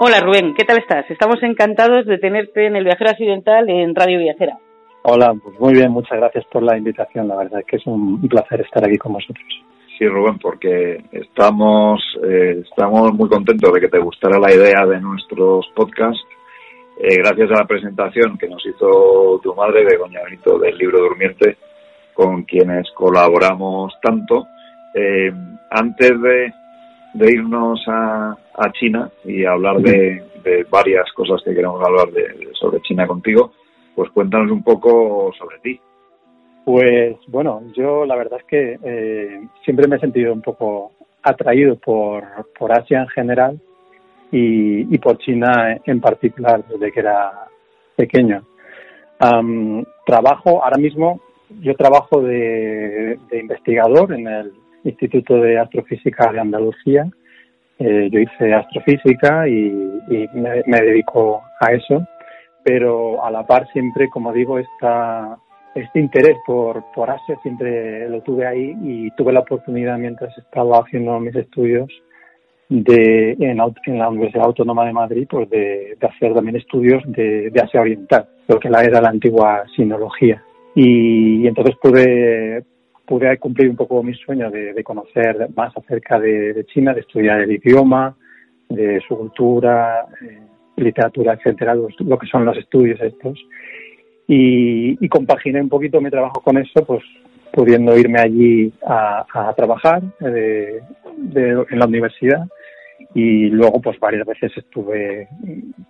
Hola Rubén, ¿qué tal estás? Estamos encantados de tenerte en el Viajero Accidental en Radio Viajera. Hola, pues muy bien, muchas gracias por la invitación. La verdad es que es un placer estar aquí con vosotros. Sí, Rubén, porque estamos, eh, estamos muy contentos de que te gustara la idea de nuestros podcasts. Eh, gracias a la presentación que nos hizo tu madre, Begoña Benito, del libro Durmiente, con quienes colaboramos tanto. Eh, antes de, de irnos a, a China y hablar de, de, varias cosas que queremos hablar de, sobre China contigo, pues cuéntanos un poco sobre ti. Pues bueno, yo la verdad es que eh, siempre me he sentido un poco atraído por, por Asia en general y, y por China en particular desde que era pequeño. Um, trabajo ahora mismo, yo trabajo de, de investigador en el Instituto de Astrofísica de Andalucía. Eh, yo hice astrofísica y, me, me, dedico a eso, pero a la par siempre, como digo, esta, este interés por, por Asia siempre lo tuve ahí y tuve la oportunidad mientras estaba haciendo mis estudios de, en, en la Universidad Autónoma de Madrid pues de, hacer también estudios de, de, Asia Oriental, lo que era la antigua sinología. Y entonces pude, pude cumplir un poco mi sueño de, conocer más acerca de, China, de estudiar el idioma, de su cultura, eh, literatura, etcétera, lo, que son los estudios estos. Y, compaginé un poquito mi trabajo con eso, pues pudiendo irme allí a, trabajar de, de, en la universidad y luego pues varias veces estuve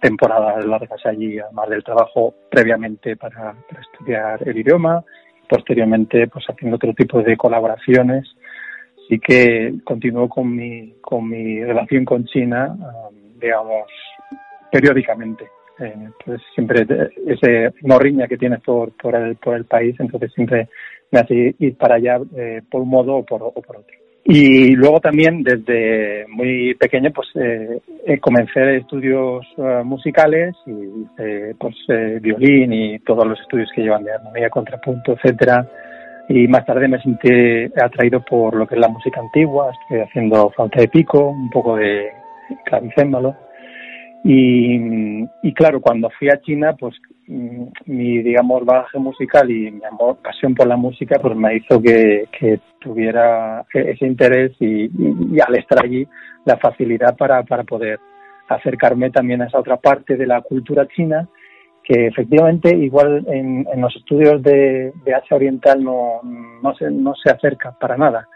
temporadas largas allí, además del trabajo previamente para estudiar el idioma posteriormente pues haciendo otro tipo de colaboraciones. Sí que continúo con mi con mi relación con China um, digamos periódicamente. Eh, pues siempre ese morriña que tienes por por el por el país entonces siempre me hace ir para allá eh, por un modo o por, o por otro y luego también desde muy pequeño pues eh, comencé estudios uh, musicales y eh, pues eh, violín y todos los estudios que llevan de armonía, contrapunto, etcétera. Y más tarde me sentí atraído por lo que es la música antigua, estoy haciendo flauta de pico, un poco de clavicémbalo. Y claro, cuando fui a China, pues mi, digamos, bagaje musical y mi amor, pasión por la música, pues me hizo que, que tuviera ese interés y, y, y, al estar allí, la facilidad para, para poder acercarme también a esa otra parte de la cultura china, que efectivamente igual en, en los estudios de, de Asia Oriental no, no, se, no se acerca para nada.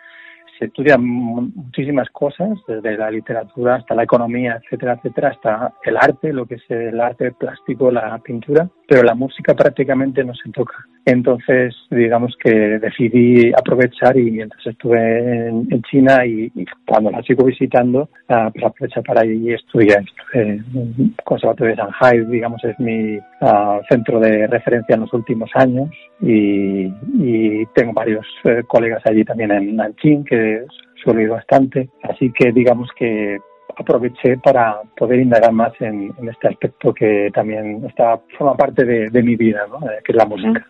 Se estudian muchísimas cosas, desde la literatura hasta la economía, etcétera, etcétera, hasta el arte, lo que es el arte plástico, la pintura, pero la música prácticamente no se toca. Entonces, digamos que decidí aprovechar y mientras estuve en, China y, cuando la sigo visitando, uh, pues aprovechar para ir estudiar. Estuve en Conservatorio de Shanghai, digamos, es mi uh, centro de referencia en los últimos años y, tengo varios uh, colegas allí también en Nanjing que suelo ir bastante. Así que digamos que aproveché para poder indagar más en, este aspecto que también está forma parte de, mi vida. Eh, que es la música.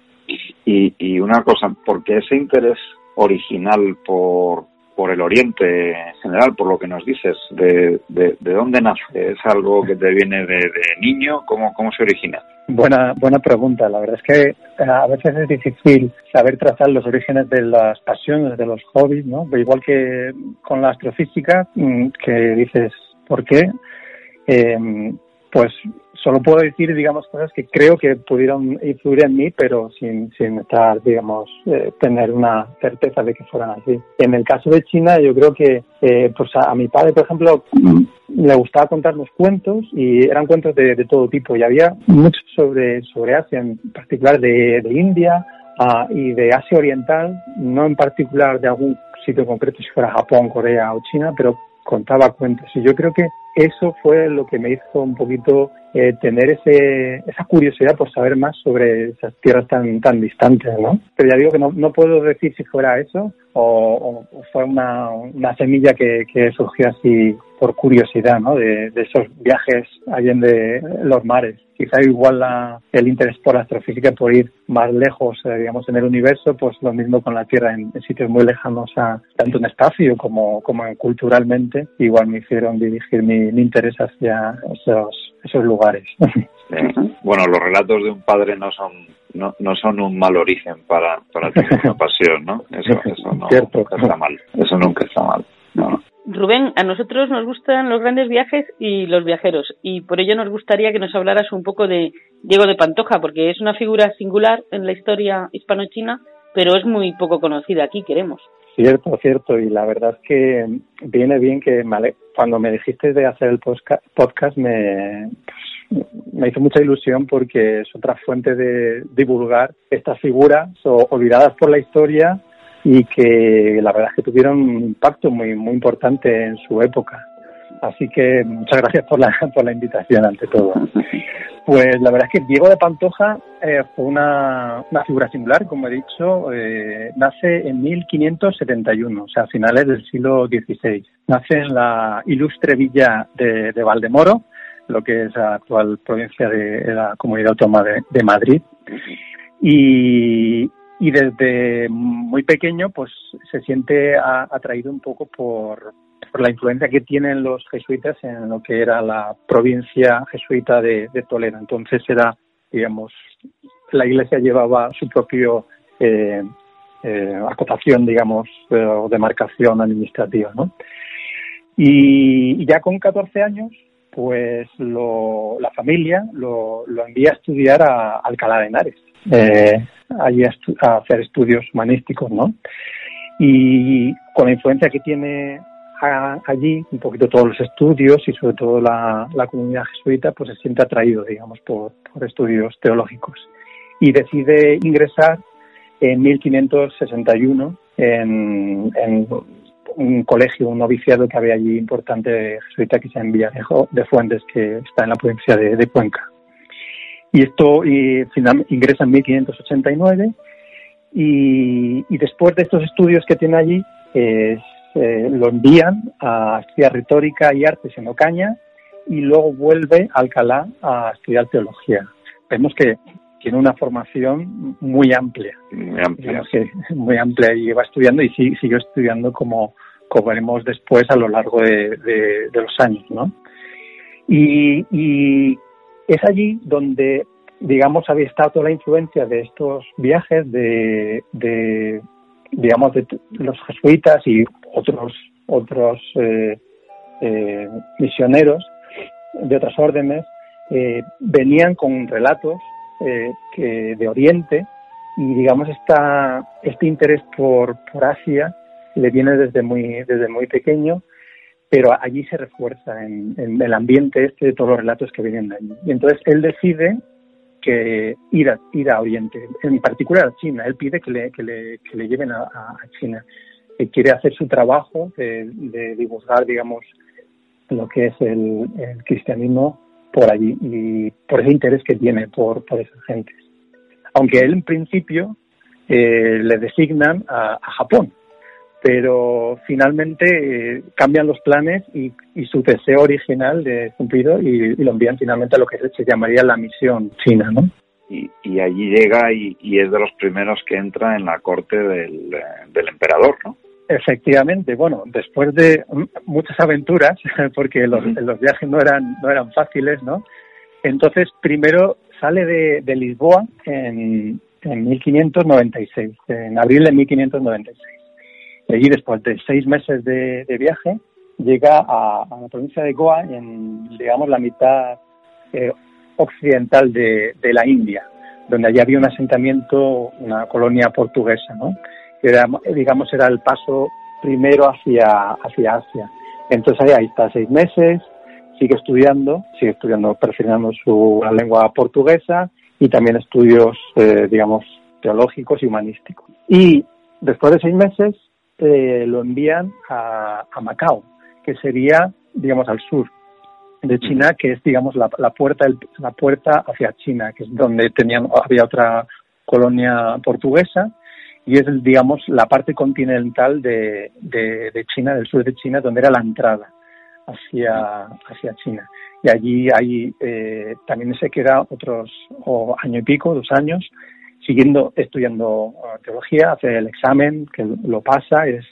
Y, una cosa, porque ese interés original por, por el Oriente en general, por lo que nos dices, ¿de, de, de dónde nace? ¿Es algo que te viene de, niño? ¿Cómo, ¿Cómo se origina? Buena, buena pregunta. La verdad es que eh, a veces es difícil saber trazar los orígenes de las pasiones, de los hobbies, ¿no? Igual que con la astrofísica, mm, que dices, ¿por qué? eh, pues solo puedo decir, digamos, cosas que creo que pudieron influir en mí, pero sin, sin estar, digamos, eh, tener una certeza de que fueran así. En el caso de China, yo creo que, eh, pues a, mi padre, por ejemplo, le gustaba contarnos cuentos y eran cuentos de, todo tipo y había mucho sobre, sobre Asia, en particular de, de India uh, y de Asia Oriental, no en particular de algún sitio concreto, si fuera Japón, Corea o China, pero contaba cuentos. Y yo creo que eso fue lo que me hizo un poquito eh, tener ese, esa curiosidad por saber más sobre esas tierras tan, tan distantes, ¿no? Pero ya digo que no, no puedo decir si fuera eso o, fue una, una semilla que, que, surgió así por curiosidad, ¿no? De, de esos viajes allende los mares quizá igual la, el interés por la astrofísica por ir más lejos, eh, digamos, en el universo, pues lo mismo con la Tierra en, sitios muy lejanos, a, tanto en espacio como, como culturalmente, igual me hicieron dirigir mi, interés hacia esos, esos lugares. Bueno, los relatos de un padre no son no, no son un mal origen para, para tener una pasión, ¿no? Eso, eso no está mal. Eso nunca está mal. No. Rubén, a nosotros nos gustan los grandes viajes y los viajeros, y por ello nos gustaría que nos hablaras un poco de Diego de Pantoja, porque es una figura singular en la historia hispano-china, pero es muy poco conocida aquí, queremos. Cierto, cierto, y la verdad es que viene bien que cuando me dijiste de hacer el podcast me, pues, me hizo mucha ilusión porque es otra fuente de divulgar estas figuras olvidadas por la historia y que la verdad es que tuvieron un impacto muy muy importante en su época. Así que muchas gracias por la, por la invitación ante todo. Pues la verdad es que Diego de Pantoja eh, fue una, una, figura singular, como he dicho, eh, nace en 1571, o sea, a finales del siglo XVI. Nace en la ilustre villa de, de Valdemoro, lo que es la actual provincia de, la Comunidad Autónoma de, de Madrid. Y, y desde muy pequeño pues se siente atraído un poco por, la influencia que tienen los jesuitas en lo que era la provincia jesuita de, Toledo. Entonces era, digamos, la iglesia llevaba su propio eh, eh, acotación, digamos, o demarcación administrativa, ¿no? Y, ya con 14 años, pues la familia lo, envía a estudiar a Alcalá de Henares. Eh, allí a, hacer estudios humanísticos, ¿no? Y con la influencia que tiene allí, un poquito todos los estudios y sobre todo la, comunidad jesuita, pues se siente atraído, digamos, por, estudios teológicos. Y decide ingresar en 1561 en, un colegio, un noviciado que había allí importante jesuita que se envía de Fuentes, que está en la provincia de Cuenca. Y esto y, ingresa en 1589 y, y, después de estos estudios que tiene allí, eh, lo envían a estudiar retórica y artes en Ocaña y luego vuelve a Alcalá a estudiar teología. Vemos que tiene una formación muy amplia. Muy amplia. muy amplia y va estudiando y sigue, estudiando como, como veremos después a lo largo de, de, de los años, ¿no? Y, y, es allí donde, digamos, había estado toda la influencia de estos viajes de, digamos, de los jesuitas y otros, otros eh, eh, misioneros de otras órdenes, eh, venían con relatos que de Oriente y, digamos, esta, este interés por, por Asia le viene desde muy, desde muy pequeño pero allí se refuerza en, el ambiente este de todos los relatos que vienen de allí. Y entonces él decide que ir a, ir a Oriente, en particular a China. Él pide que le, que le, que le lleven a, China. Quiere hacer su trabajo de, de, divulgar, digamos, lo que es el, cristianismo por allí y por ese interés que tiene por, por esas gentes. Aunque él en principio eh, le designan a Japón, pero finalmente eh, cambian los planes y, su deseo original de cumplido y, lo envían finalmente a lo que se llamaría la misión china, ¿no? Y, allí llega y, es de los primeros que entra en la corte del, emperador, ¿no? Efectivamente, bueno, después de muchas aventuras, porque los, los viajes no eran, no eran fáciles, ¿no? Entonces, primero sale de, de Lisboa en, en 1596, en abril de 1596 allí después de seis meses de, viaje llega a, la provincia de Goa, en, digamos, la mitad eh, occidental de, la India, donde allí había un asentamiento, una colonia portuguesa, ¿no? Que era, digamos, era el paso primero hacia, hacia Asia. Entonces ahí está seis meses, sigue estudiando, sigue estudiando, perfeccionando su lengua portuguesa y también estudios, eh, digamos, teológicos y humanísticos. Y después de seis meses eh, lo envían a, Macao, que sería, digamos, al sur de China, que es, digamos, la, puerta la puerta hacia China, que es donde tenían había otra colonia portuguesa y es, digamos, la parte continental de, de, China, del sur de China, donde era la entrada hacia, hacia China. Y allí hay, eh, también se queda otros o año y pico, dos años, siguiendo estudiando uh, teología, hace el examen, que lo pasa, es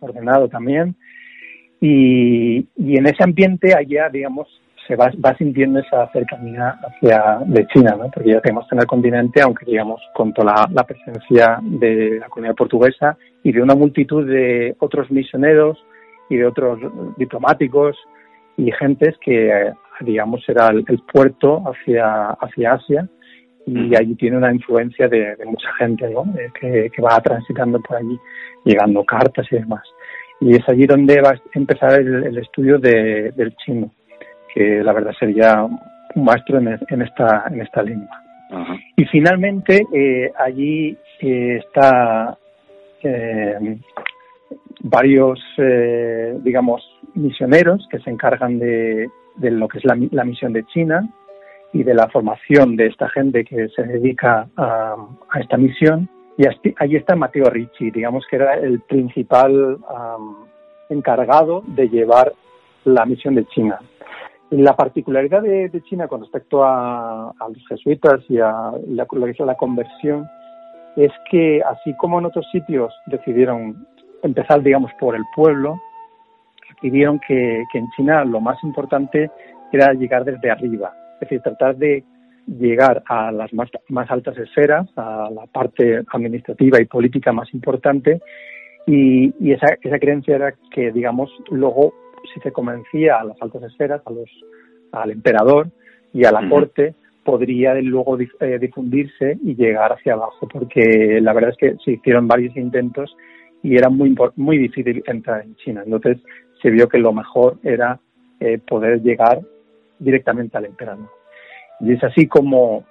ordenado también. Y, y en ese ambiente allá, digamos, se va, va sintiendo esa cercanía hacia de China, ¿no? porque ya tenemos en el continente, aunque digamos con toda la, presencia de la comunidad portuguesa y de una multitud de otros misioneros y de otros diplomáticos y gentes que, digamos, era el, puerto hacia, hacia Asia y allí tiene una influencia de, mucha gente ¿no? que, que, va transitando por allí, llegando cartas y demás. Y es allí donde va a empezar el, estudio de, del chino que la verdad sería un maestro en, esta, en esta lengua. Y finalmente, eh, allí eh, está eh, varios, digamos, misioneros que se encargan de, de lo que es la, la, misión de China y de la formación de esta gente que se dedica a, a esta misión. Y allí está Mateo Ricci, digamos que era el principal encargado de llevar la misión de China. La particularidad de, China con respecto a, los jesuitas y a la, la conversión es que así como en otros sitios decidieron empezar, digamos, por el pueblo, y vieron que, en China lo más importante era llegar desde arriba, es decir, tratar de llegar a las más, más altas esferas, a la parte administrativa y política más importante, y, y esa, esa creencia era que, digamos, luego si se convencía a las altas esferas, a los, al emperador y a la corte, podría luego eh, difundirse y llegar hacia abajo, porque la verdad es que se hicieron varios intentos y era muy, muy difícil entrar en China. Entonces se vio que lo mejor era eh, poder llegar directamente al emperador. Y es así como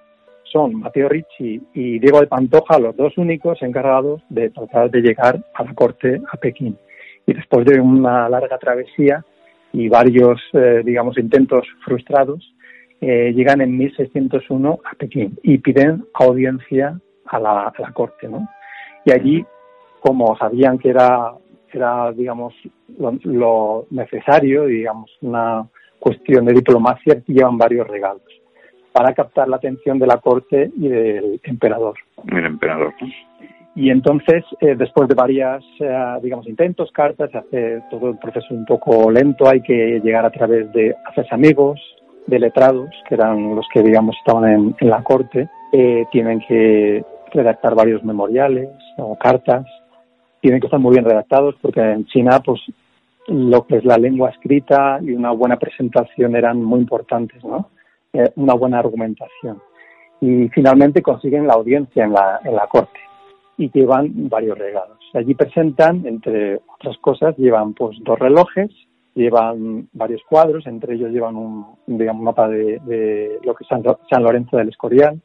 son Mateo Ricci y Diego de Pantoja los dos únicos encargados de tratar de llegar a la corte a Pekín y después de una larga travesía y varios, eh, digamos, intentos frustrados, eh, llegan en 1601 a Pekín y piden audiencia a la, corte, ¿no? Y allí, como sabían que era, era digamos, lo, necesario, digamos, una cuestión de diplomacia, llevan varios regalos para captar la atención de la corte y del emperador. El emperador. Y entonces, eh, después de varias, eh, digamos, intentos, cartas, hace todo el proceso un poco lento, hay que llegar a través de hacerse amigos, de letrados, que eran los que, digamos, estaban en, la corte, eh, tienen que redactar varios memoriales o cartas, tienen que estar muy bien redactados porque en China, pues, lo que es la lengua escrita y una buena presentación eran muy importantes, ¿no? una buena argumentación. Y finalmente consiguen la audiencia en la, en la corte y llevan varios regalos. Allí presentan, entre otras cosas, llevan pues dos relojes, llevan varios cuadros, entre ellos llevan un digamos, mapa de, lo que es San, Lorenzo del Escorial,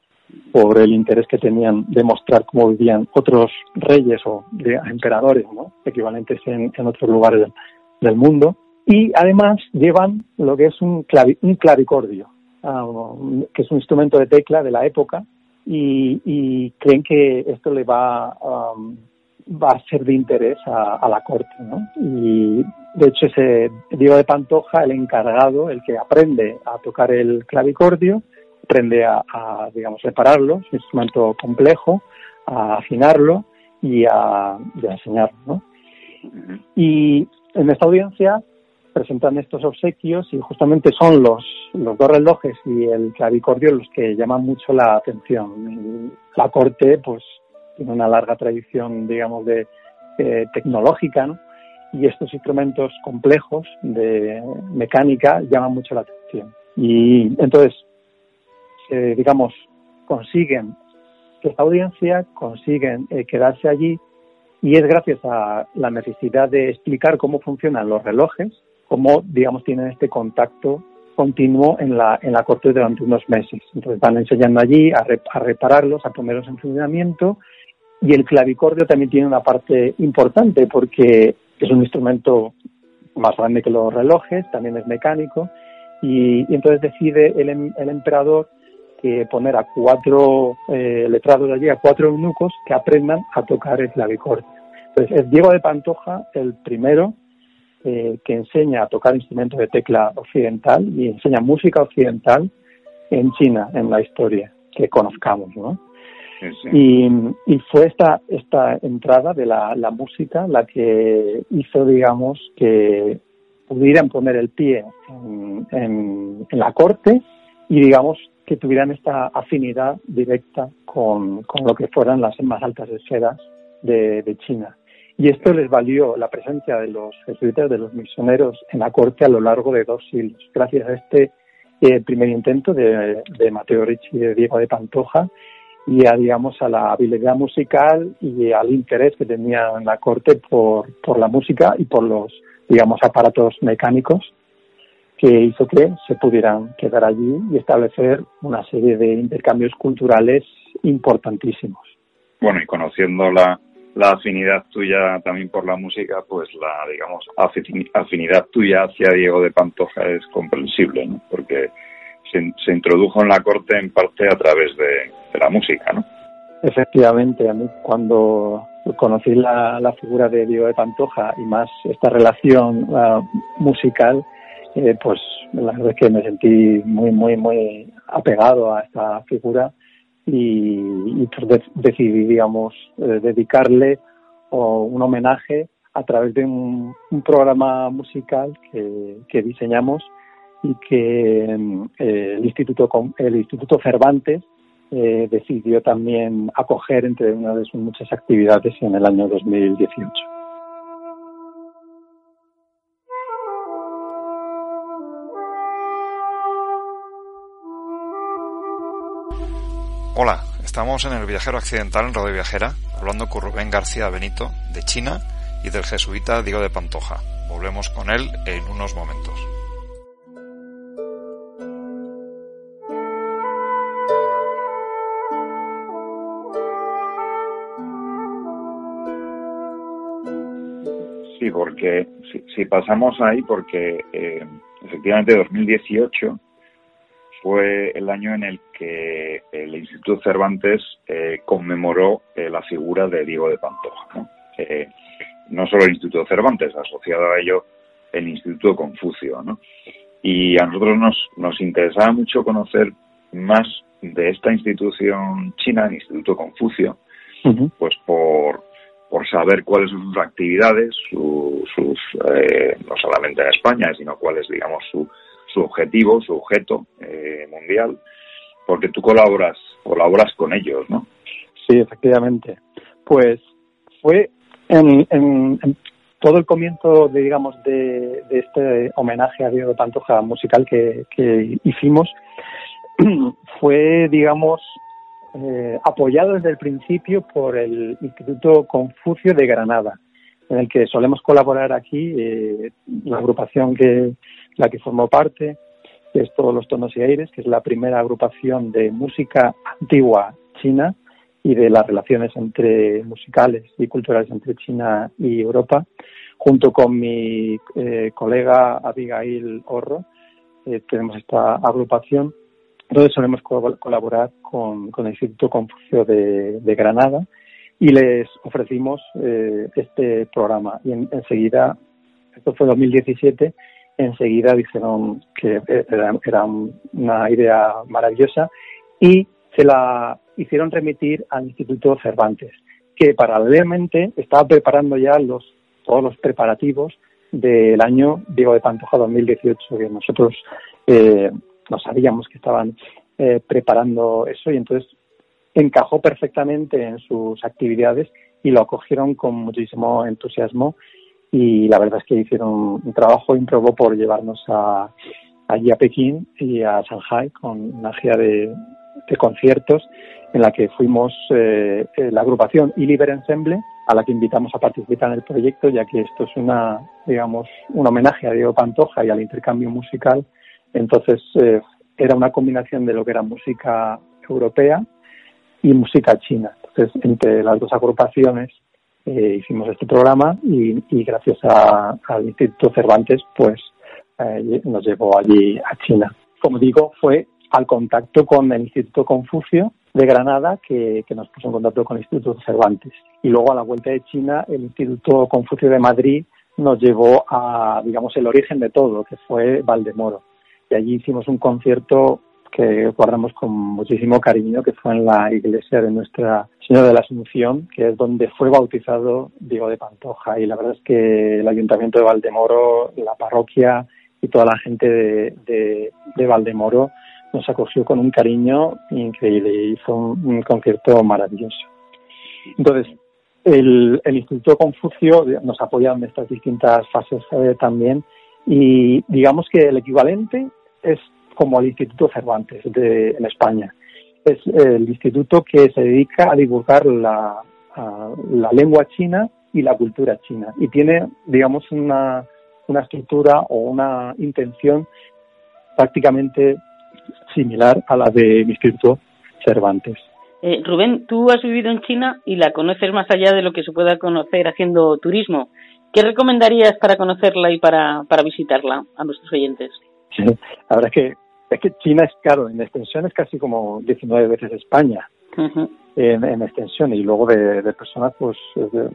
por el interés que tenían de mostrar cómo vivían otros reyes o emperadores, ¿no? equivalentes en, otros lugares del, mundo. Y además llevan lo que es un, un clavicordio, ah, que es un instrumento de tecla de la época, y, creen que esto le va, um, va a ser de interés a, la corte. ¿no? Y de hecho ese Diego de Pantoja, el encargado, el que aprende a tocar el clavicordio, aprende a, digamos, repararlo, es un instrumento complejo, a afinarlo y a, y a enseñarlo. ¿no? Y en esta audiencia presentan estos obsequios y justamente son los, los dos relojes y el clavicordio los que llaman mucho la atención. La corte, pues, tiene una larga tradición, digamos, de tecnológica, ¿no? y estos instrumentos complejos de mecánica llaman mucho la atención. Y entonces, eh, digamos, consiguen esta audiencia, consiguen eh, quedarse allí y es gracias a la necesidad de explicar cómo funcionan los relojes, cómo, digamos, tienen este contacto continuo en la, en la corte durante unos meses. Entonces van enseñando allí a, a repararlos, a ponerlos en funcionamiento y el clavicordio también tiene una parte importante porque es un instrumento más grande que los relojes, también es mecánico y, entonces decide el, em, el emperador que poner a cuatro eh, letrados allí, a cuatro eunucos que aprendan a tocar el clavicordio. Entonces es Diego de Pantoja el primero eh, que enseña a tocar instrumentos de tecla occidental y enseña música occidental en China, en la historia que conozcamos, ¿no? Y, fue esta, esta entrada de la, la, música la que hizo, digamos, que pudieran poner el pie en, en, la corte y, digamos, que tuvieran esta afinidad directa con, con lo que fueran las más altas esferas de, de, China. Y esto les valió la presencia de los jesuitas, de los misioneros en la corte a lo largo de dos siglos. Gracias a este eh, primer intento de, Mateo Ricci y de Diego de Pantoja, y a, digamos, a la habilidad musical y al interés que tenía en la corte por, por la música y por los, digamos, aparatos mecánicos que hizo que se pudieran quedar allí y establecer una serie de intercambios culturales importantísimos. Bueno, y conociendo la, la afinidad tuya también por la música, pues la, digamos, afinidad tuya hacia Diego de Pantoja es comprensible, ¿no? Porque se, introdujo en la corte en parte a través de, la música, ¿no? Efectivamente, a mí cuando conocí la, figura de Diego de Pantoja y más esta relación uh, musical, eh, pues la verdad es que me sentí muy, muy, muy apegado a esta figura y, pues decidí, digamos, eh, dedicarle un homenaje a través de un, programa musical que diseñamos y que eh, el Instituto el Instituto Cervantes eh, decidió también acoger entre una de sus muchas actividades en el año 2018. Hola, estamos en el Viajero Accidental en Radio Viajera, hablando con Rubén García Benito de China y del jesuita Diego de Pantoja. Volvemos con él en unos momentos. porque si, pasamos ahí, porque eh, efectivamente 2018 fue el año en el que el Instituto Cervantes eh, conmemoró eh, la figura de Diego de Pantoja. ¿no? no solo el Instituto Cervantes, asociado a ello el Instituto Confucio. ¿no? Y a nosotros nos, nos interesaba mucho conocer más de esta institución china, el Instituto Confucio, pues por, por saber cuáles son sus actividades, sus, eh, no solamente en España, sino cuál es, digamos, su, su objetivo, su objeto eh, mundial, porque tú colaboras, colaboras con ellos, ¿no? Sí, efectivamente. Pues fue en, en, todo el comienzo, de, digamos, de, este homenaje a Diego Pantoja musical que, que hicimos, fue, digamos, eh, apoyado desde el principio por el Instituto Confucio de Granada, en el que solemos colaborar aquí, eh, la agrupación que la que formó parte, que es Todos los Tonos y Aires, que es la primera agrupación de música antigua china y de las relaciones entre musicales y culturales entre China y Europa, junto con mi eh, colega Abigail Horro, tenemos esta agrupación entonces solemos colaborar con, el Instituto Confucio de, Granada y les ofrecimos eh, este programa. Y enseguida, esto fue 2017, enseguida dijeron que era, una idea maravillosa y se la hicieron remitir al Instituto Cervantes, que paralelamente estaba preparando ya los todos los preparativos del año Diego de Pantoja 2018, que nosotros eh, no sabíamos que estaban eh, preparando eso y entonces encajó perfectamente en sus actividades y lo acogieron con muchísimo entusiasmo y la verdad es que hicieron un trabajo ímprobo por llevarnos a, allí a Pekín y a Shanghai con una gira de, conciertos en la que fuimos eh, eh, la agrupación Iliber Ensemble a la que invitamos a participar en el proyecto ya que esto es una digamos un homenaje a Diego Pantoja y al intercambio musical. Entonces eh, era una combinación de lo que era música europea y música china. Entonces entre las dos agrupaciones hicimos este programa y, gracias al Instituto Cervantes pues eh, nos llevó allí a China. Como digo, fue al contacto con el Instituto Confucio de Granada que, nos puso en contacto con el Instituto Cervantes. Y luego a la vuelta de China, el Instituto Confucio de Madrid nos llevó a, digamos, el origen de todo, que fue Valdemoro. Y allí hicimos un concierto que guardamos con muchísimo cariño, que fue en la iglesia de Nuestra Señora de la Asunción, que es donde fue bautizado Diego de Pantoja. Y la verdad es que el Ayuntamiento de Valdemoro, la parroquia y toda la gente de, de, Valdemoro nos acogió con un cariño increíble y fue un, concierto maravilloso. Entonces, el, el, Instituto Confucio nos apoya en estas distintas fases eh, también y digamos que el equivalente es como el Instituto Cervantes de, en España. Es el instituto que se dedica a divulgar la, la lengua china y la cultura china y tiene, digamos, una, una estructura o una intención prácticamente similar a la de mi Instituto Cervantes. Eh, Rubén, tú has vivido en China y la conoces más allá de lo que se pueda conocer haciendo turismo. ¿Qué recomendarías para conocerla y para, para visitarla a nuestros oyentes? Sí, la verdad es que, es que China es caro, en extensión es casi como 19 veces España. en, extensión y luego de, de personas pues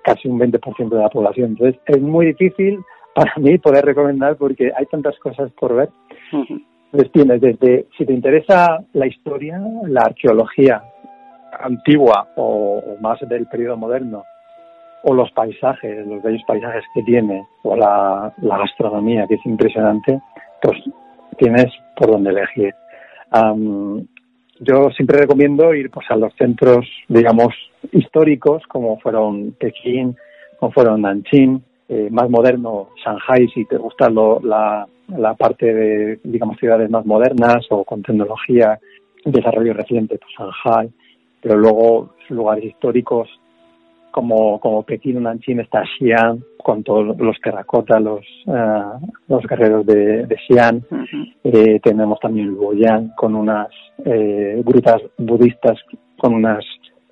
casi un 20% de la población. Entonces es muy difícil para mí poder recomendar porque hay tantas cosas por ver. Entonces tienes desde, si te interesa la historia, la arqueología antigua o, más del periodo moderno, o los paisajes, los bellos paisajes que tiene, o la, gastronomía, que es impresionante, pues tienes por donde elegir. yo siempre recomiendo ir pues a los centros, digamos, históricos, como fueron Pekín, como fueron Nanjing, eh, más moderno, Shanghai, si te gusta la, la parte de, digamos, ciudades más modernas o con tecnología, desarrollo reciente, pues Shanghai, pero luego lugares históricos como, como Pekín Nanjing está Xi'an, con todos los terracotas, los, uh, los guerreros de, de Xi'an. eh, tenemos también Luoyang con unas eh, grutas budistas, con unas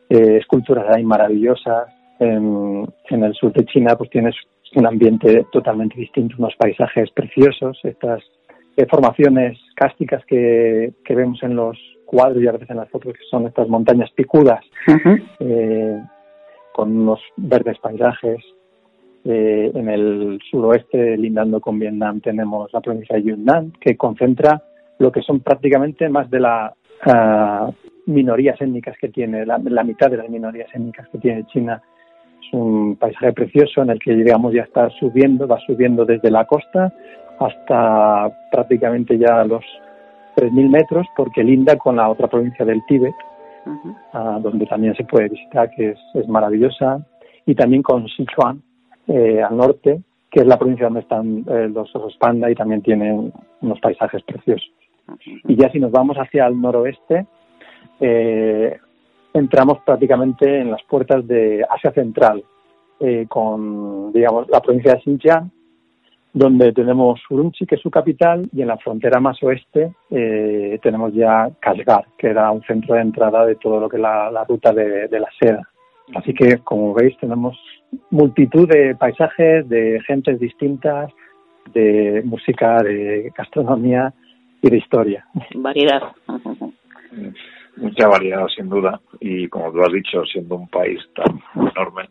eh, esculturas ahí maravillosas. En, en, el sur de China pues tienes un ambiente totalmente distinto, unos paisajes preciosos, estas eh, formaciones cásticas que, que, vemos en los cuadros y a veces en las fotos, que son estas montañas picudas, eh, con unos verdes paisajes. Eh, en el suroeste, lindando con Vietnam, tenemos la provincia de Yunnan, que concentra lo que son prácticamente más de las uh, minorías étnicas que tiene, la, mitad de las minorías étnicas que tiene China un paisaje precioso en el que, digamos, ya está subiendo, va subiendo desde la costa hasta prácticamente ya los 3.000 metros, porque linda con la otra provincia del Tíbet, ah, donde también se puede visitar, que es, maravillosa, y también con Sichuan, eh, al norte, que es la provincia donde están eh, los osos panda y también tienen unos paisajes preciosos. Y ya si nos vamos hacia el noroeste, eh, entramos prácticamente en las puertas de Asia Central, con, digamos, la provincia de Xinjiang, donde tenemos Urumqi, que es su capital, y en la frontera más oeste eh, tenemos ya Kashgar, que era un centro de entrada de todo lo que es la, ruta de, la seda. Así que, como veis, tenemos multitud de paisajes, de gentes distintas, de música, de gastronomía y de historia. Variedad. mucha variedad sin duda y como tú has dicho siendo un país tan enorme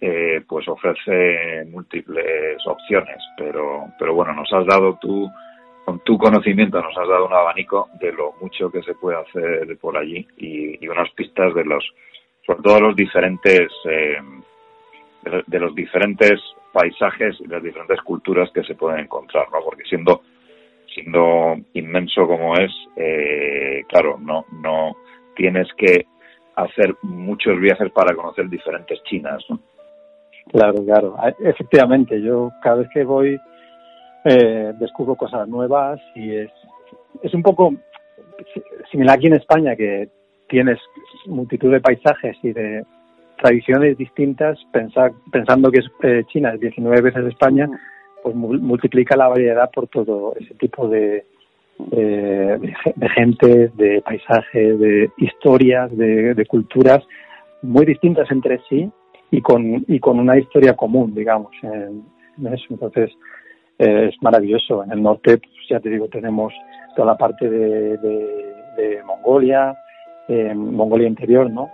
eh, pues ofrece múltiples opciones pero pero bueno nos has dado tú con tu conocimiento nos has dado un abanico de lo mucho que se puede hacer por allí y, unas pistas de los sobre todo los diferentes eh, de, los diferentes paisajes y las diferentes culturas que se pueden encontrar no porque siendo siendo inmenso como es, eh, claro, no, no tienes que hacer muchos viajes para conocer diferentes Chinas. Claro, claro. Ah, efectivamente, yo cada vez que voy eh, descubro cosas nuevas y es, es un poco similar aquí en España que tienes multitud de paisajes y de tradiciones distintas, pensar, pensando que es, eh, China es 19 veces España, pues multiplica la variedad por todo ese tipo de, de, de gente, de paisajes, de historias, de, culturas muy distintas entre sí y con, y con una historia común, digamos, en, eso. Entonces, eh, es maravilloso. En el norte, pues, ya te digo, tenemos toda la parte de, de, de Mongolia, eh, Mongolia interior, ¿no?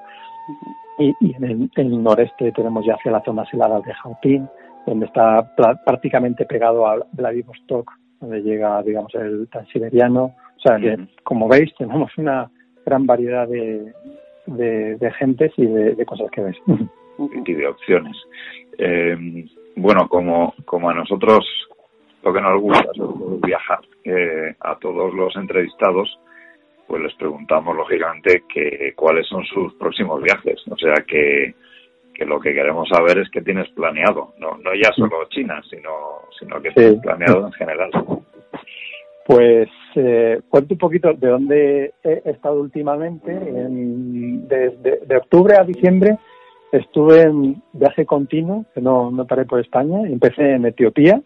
Y, y en, el, en, el, noreste tenemos ya hacia las zonas heladas de Jaupín, donde está prácticamente pegado a Vladivostok, donde llega, digamos, el transiberiano. O sea que, como veis, tenemos una gran variedad de, de, de gentes y de, de, cosas que ves. Y de opciones. Eh, bueno, como, como a nosotros lo que nos gusta es viajar, eh, a todos los entrevistados, pues les preguntamos lógicamente que cuáles son sus próximos viajes. O sea que, que lo que queremos saber es qué tienes planeado, no, no ya solo China, sino, sino que tienes planeado en general. Pues eh, cuento un poquito de dónde he estado últimamente. En, desde de octubre a diciembre estuve en viaje continuo, que no, no paré por España. Empecé en Etiopía,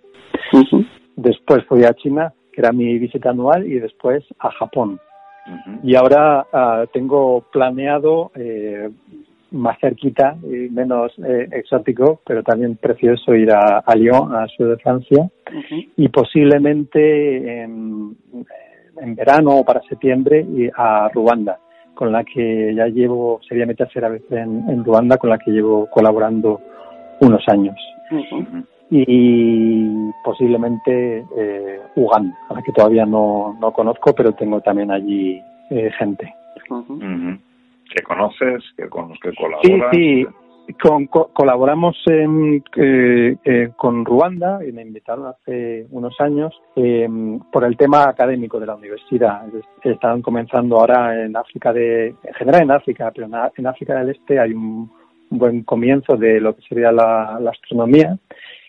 uh -huh. después fui a China, que era mi visita anual, y después a Japón. Uh -huh. Y ahora uh, tengo planeado eh, más cerquita y menos eh, exótico, pero también precioso ir a, a Lyon, al sur de Francia, -huh. y posiblemente en, en, verano o para septiembre a Ruanda, con la que ya llevo, sería mi tercera vez en, en Ruanda, con la que llevo colaborando unos años. -huh. Y posiblemente eh, Uganda, a la que todavía no, no conozco, pero tengo también allí eh, gente. ¿Que conoces? ¿Que con los que colaboras? Sí, sí. Con, co colaboramos en, eh, eh, con Ruanda y me invitaron hace unos años eh, por el tema académico de la universidad. Están comenzando ahora en África, de, en general en África, pero en, África del Este hay un, un, buen comienzo de lo que sería la, la astronomía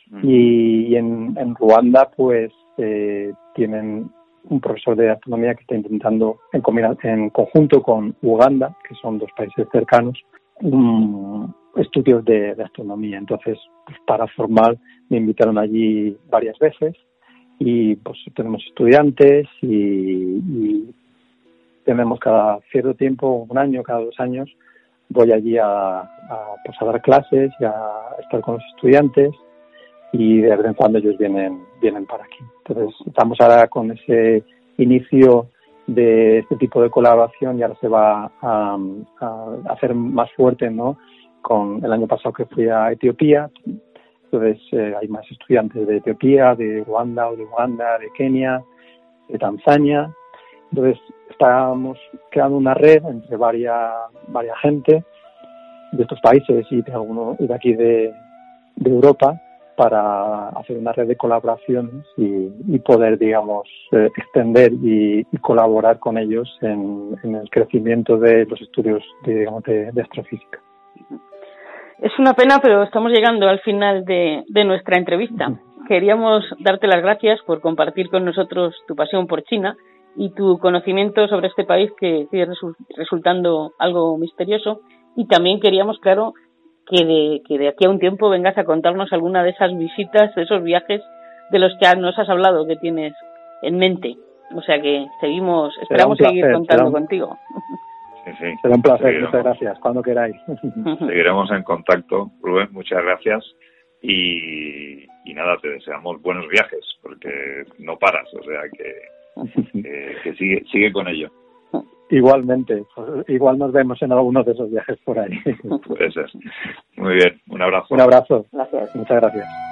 mm. y, y en, en, Ruanda pues eh, tienen un profesor de astronomía que está intentando, en, en conjunto con Uganda, que son dos países cercanos, um, estudios de, astronomía. Entonces, pues para formar, me invitaron allí varias veces y pues tenemos estudiantes y, tenemos cada cierto tiempo, un año, cada dos años, voy allí a, a, pues a dar clases y a estar con los estudiantes y de vez en cuando ellos vienen vienen para aquí. Entonces estamos ahora con ese inicio de este tipo de colaboración y ahora se va a, a hacer más fuerte, ¿no? Con el año pasado que fui a Etiopía, entonces eh, hay más estudiantes de Etiopía, de Ruanda o de Uganda, de Kenia, de Tanzania. Entonces estamos creando una red entre varias varias gente de estos países y de algunos de aquí de, Europa para hacer una red de colaboraciones y, poder, digamos, eh, extender y, colaborar con ellos en, el crecimiento de los estudios, de, digamos, de, astrofísica. Es una pena, pero estamos llegando al final de, de nuestra entrevista. Queríamos darte las gracias por compartir con nosotros tu pasión por China y tu conocimiento sobre este país que sigue resultando algo misterioso. Y también queríamos, claro, que de, que de aquí a un tiempo vengas a contarnos alguna de esas visitas, de esos viajes de los que nos has hablado que tienes en mente. O sea que seguimos, esperamos placer, seguir contando un, contigo. Sí, sí. Será un placer, Seguiremos. muchas gracias, cuando queráis. Seguiremos en contacto, Rubén, muchas gracias. Y, y nada, te deseamos buenos viajes, porque no paras, o sea que, que, que sigue, sigue con ello. Igualmente, pues, igual nos vemos en alguno de esos viajes por ahí. Puede ser. Muy bien, un abrazo. Un abrazo. Gracias. Muchas gracias.